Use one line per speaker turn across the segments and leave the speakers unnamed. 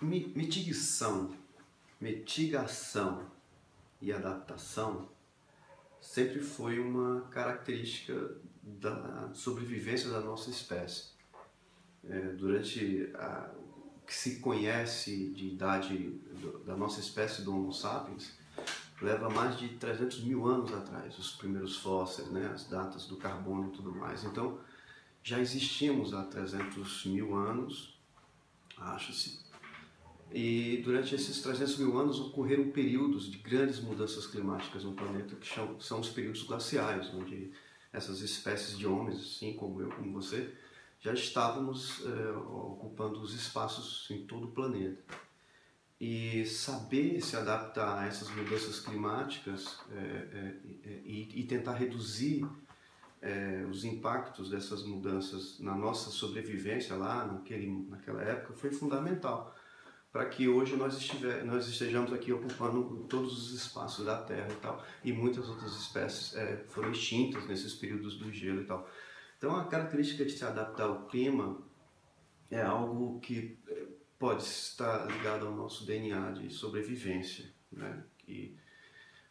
Mitigação, mitigação e adaptação sempre foi uma característica da sobrevivência da nossa espécie. É, durante o que se conhece de idade da nossa espécie do Homo sapiens, leva mais de 300 mil anos atrás, os primeiros fósseis, né, as datas do carbono e tudo mais. Então, já existimos há 300 mil anos, acho-se, e durante esses 300 mil anos ocorreram períodos de grandes mudanças climáticas no planeta, que são os períodos glaciais, onde essas espécies de homens, assim como eu, como você, já estávamos é, ocupando os espaços em todo o planeta. E saber se adaptar a essas mudanças climáticas é, é, e, e, tentar reduzir os impactos dessas mudanças na nossa sobrevivência lá naquele, naquela época foi fundamental para que hoje nós, estiver, nós estejamos aqui ocupando todos os espaços da Terra e tal, e muitas outras espécies é, foram extintas nesses períodos do gelo e tal. Então a característica de se adaptar ao clima é algo que é, pode estar ligado ao nosso DNA de sobrevivência, né? E,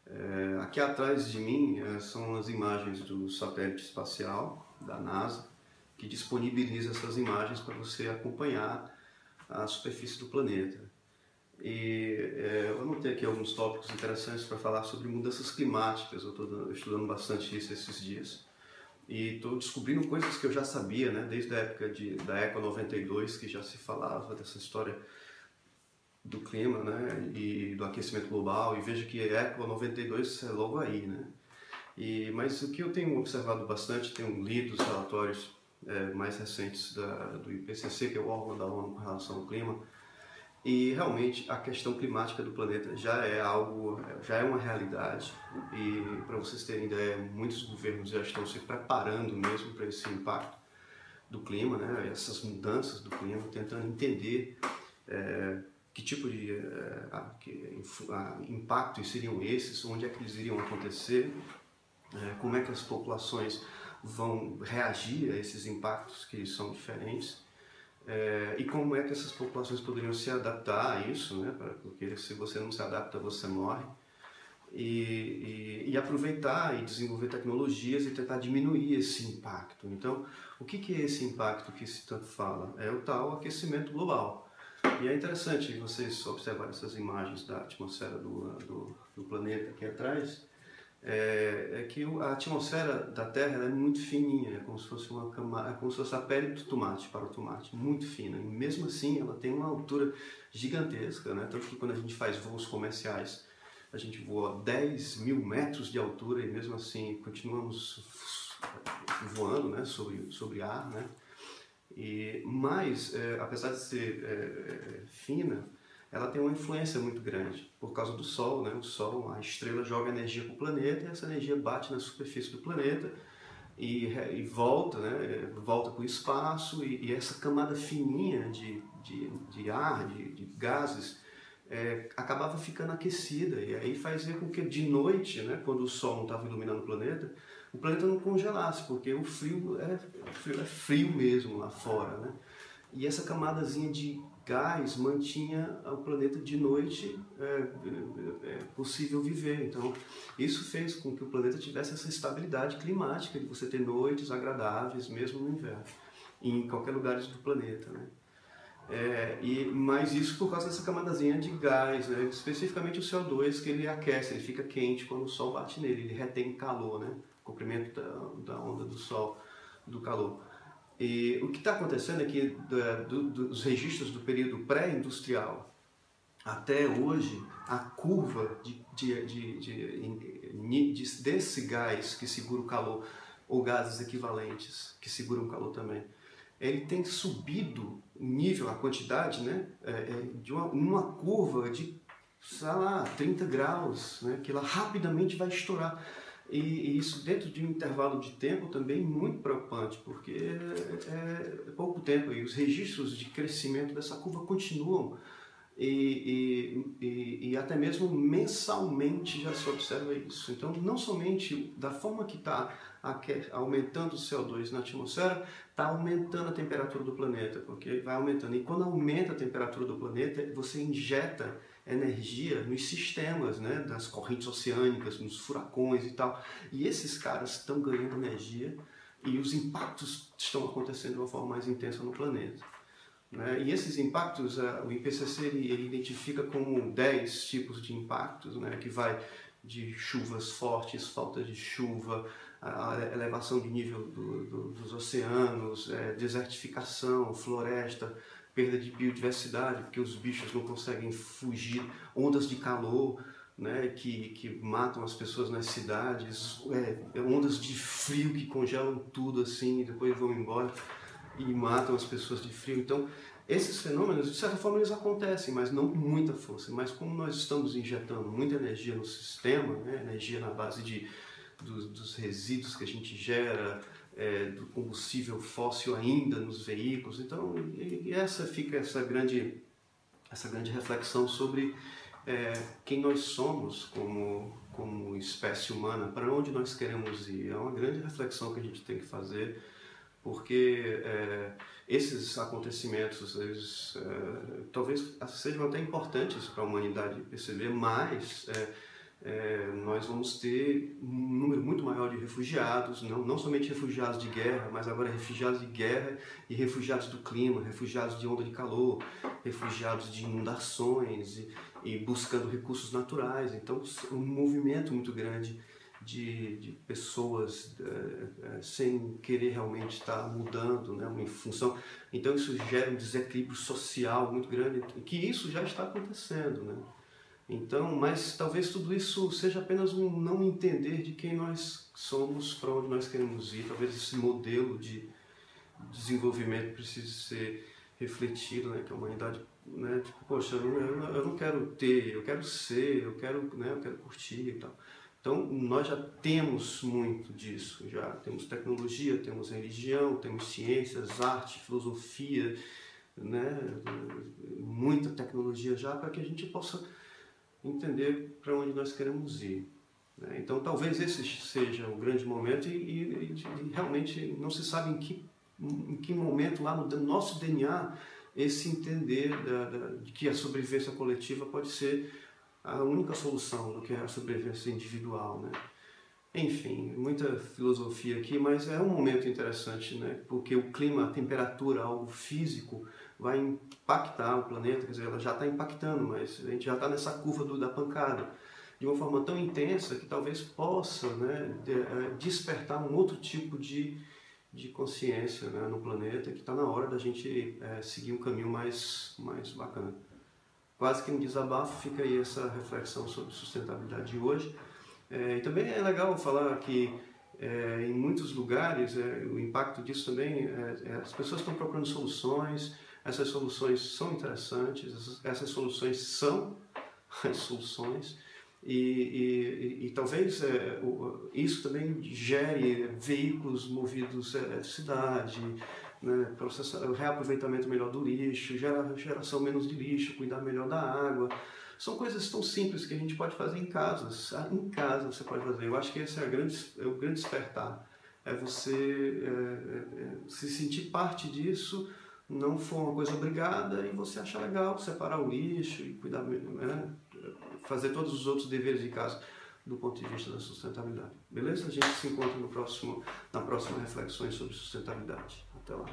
é, aqui atrás de mim é, são as imagens do satélite espacial da NASA que disponibiliza essas imagens para você acompanhar a superfície do planeta. E é, eu anotei aqui alguns tópicos interessantes para falar sobre mudanças climáticas. Eu estou estudando bastante isso esses dias. E estou descobrindo coisas que eu já sabia, né? desde a época de, da ECO 92, que já se falava dessa história do clima né? e do aquecimento global. E vejo que a ECO 92 é logo aí. Né? E, mas o que eu tenho observado bastante, tenho lido os relatórios é, mais recentes da, do IPCC, que é o órgão da ONU com relação ao clima, e realmente a questão climática do planeta já é algo, já é uma realidade. E para vocês terem ideia, muitos governos já estão se preparando mesmo para esse impacto do clima, né? essas mudanças do clima, tentando entender é, que tipo de é, a, que, a, impactos seriam esses, onde é que eles iriam acontecer, é, como é que as populações vão reagir a esses impactos que são diferentes é, e como é que essas populações poderiam se adaptar a isso, né? Porque se você não se adapta, você morre. E, e, e, aproveitar e desenvolver tecnologias e tentar diminuir esse impacto. Então, o que, que é esse impacto que se tanto fala? É o tal aquecimento global. E é interessante vocês observarem essas imagens da atmosfera do, do, do planeta aqui atrás, é, é, que a atmosfera da Terra é muito fininha, é como se fosse uma camada, é como se fosse a pele do tomate para o tomate, muito fina. E mesmo assim, ela tem uma altura gigantesca, né? Tanto que quando a gente faz voos comerciais, a gente voa 10 mil metros de altura e mesmo assim continuamos voando, né? Sobre sobre ar, né? E mas, é, apesar de ser é, é fina, ela tem uma influência muito grande por causa do Sol, né? O Sol, a estrela joga energia para o planeta e essa energia bate na superfície do planeta e, e volta, né? Volta para o espaço e, e, essa camada fininha de, de, de ar, de, de gases, é, acabava ficando aquecida e aí fazia com que de noite, né? Quando o Sol não estava iluminando o planeta, o planeta não congelasse, porque o frio é, frio é frio mesmo lá fora, né? E essa camadazinha de gás mantinha o planeta de noite é, é, é, possível viver. Então, isso fez com que o planeta tivesse essa estabilidade climática de você ter noites agradáveis, mesmo no inverno, em qualquer lugar do planeta. Né? É, e, mas isso por causa dessa camadazinha de gás, né? especificamente o CO2, que ele aquece, ele fica quente quando o sol bate nele, ele retém calor, né? comprimento da, da onda do sol, do calor. E o que está acontecendo é que do, dos registros do período pré-industrial até hoje, a curva de, de, de, de, desse gás que segura o calor, ou gases equivalentes que seguram o calor também, ele tem subido o nível, a quantidade, né, é, é, de uma, uma curva de, sei lá, 30 graus, né, que ela rapidamente vai estourar. E, e, isso dentro de um intervalo de tempo também muito preocupante, porque é, é pouco tempo e os registros de crescimento dessa curva continuam e, e, e, até mesmo mensalmente já se observa isso. Então, não somente da forma que está aumentando o CO2 na atmosfera, está aumentando a temperatura do planeta, porque vai aumentando. E quando aumenta a temperatura do planeta, você injeta energia nos sistemas, né, das correntes oceânicas, nos furacões e tal. E esses caras estão ganhando energia e os impactos estão acontecendo de uma forma mais intensa no planeta. Né? E esses impactos, o IPCC ele, ele identifica como 10 tipos de impactos, né? que vai de chuvas fortes, falta de chuva, a elevação de nível do, do, dos oceanos, é, desertificação, floresta, perda de biodiversidade, porque os bichos não conseguem fugir, ondas de calor, né, que, que matam as pessoas nas cidades, é, ondas de frio que congelam tudo assim e depois vão embora e matam as pessoas de frio. Então, esses fenômenos, de certa forma, eles acontecem, mas não com muita força. Mas como nós estamos injetando muita energia no sistema, né, energia na base de, dos, dos resíduos que a gente gera, é, do combustível fóssil ainda nos veículos, então e, e essa fica essa grande essa grande reflexão sobre é, quem nós somos como, como espécie humana, para onde nós queremos ir. É uma grande reflexão que a gente tem que fazer, porque é, esses acontecimentos eles, é, talvez sejam até importantes para a humanidade perceber, mas é, nós vamos ter um número muito maior de refugiados, não, não somente refugiados de guerra, mas agora refugiados de guerra e refugiados do clima, refugiados de onda de calor, refugiados de inundações e, e buscando recursos naturais. Então, um movimento muito grande de, de pessoas é, é, sem querer realmente estar mudando, né, em função. Então, isso gera um desequilíbrio social muito grande, que isso já está acontecendo, né? Então, mas talvez tudo isso seja apenas um não entender de quem nós somos, para onde nós queremos ir. Talvez esse modelo de desenvolvimento precise ser refletido, né? Que a humanidade, né? Tipo, poxa, eu não, eu não quero ter, eu quero ser, eu quero, né? Eu quero curtir e tal. Então, nós já temos muito disso, já temos tecnologia, temos religião, temos ciências, arte, filosofia, né? Muita tecnologia já para que a gente possa entender para onde nós queremos ir. Né? Então, talvez esse seja o grande momento e, e, e, realmente não se sabe em que, em que momento lá no nosso DNA esse entender da, da, de que a sobrevivência coletiva pode ser a única solução do que é a sobrevivência individual, né? Enfim, muita filosofia aqui, mas é um momento interessante, né? Porque o clima, a temperatura, algo físico, vai impactar o planeta, quer dizer, ela já está impactando, mas a gente já está nessa curva do, da pancada de uma forma tão intensa que talvez possa né, é, despertar um outro tipo de, de consciência né, no planeta que está na hora da gente é, seguir um caminho mais, mais bacana. Quase que um desabafo fica aí essa reflexão sobre sustentabilidade de hoje. É, e também é legal falar que é, em muitos lugares é, o impacto disso também, é, é, as pessoas estão procurando soluções, essas soluções são interessantes, essas, essas soluções são as soluções e, e, e, talvez é, isso também gere veículos movidos à eletricidade, né, reaproveitamento melhor do lixo, gera, geração menos de lixo, cuidar melhor da água. São coisas tão simples que a gente pode fazer em casa. Em casa você pode fazer. Eu acho que esse é, grande, é o grande despertar. É você é, é, é se sentir parte disso não for uma coisa obrigada e você acha legal separar o lixo e cuidar, né? Fazer todos os outros deveres de casa do ponto de vista da sustentabilidade. Beleza? A gente se encontra no próximo, na próxima reflexões sobre sustentabilidade. Até lá.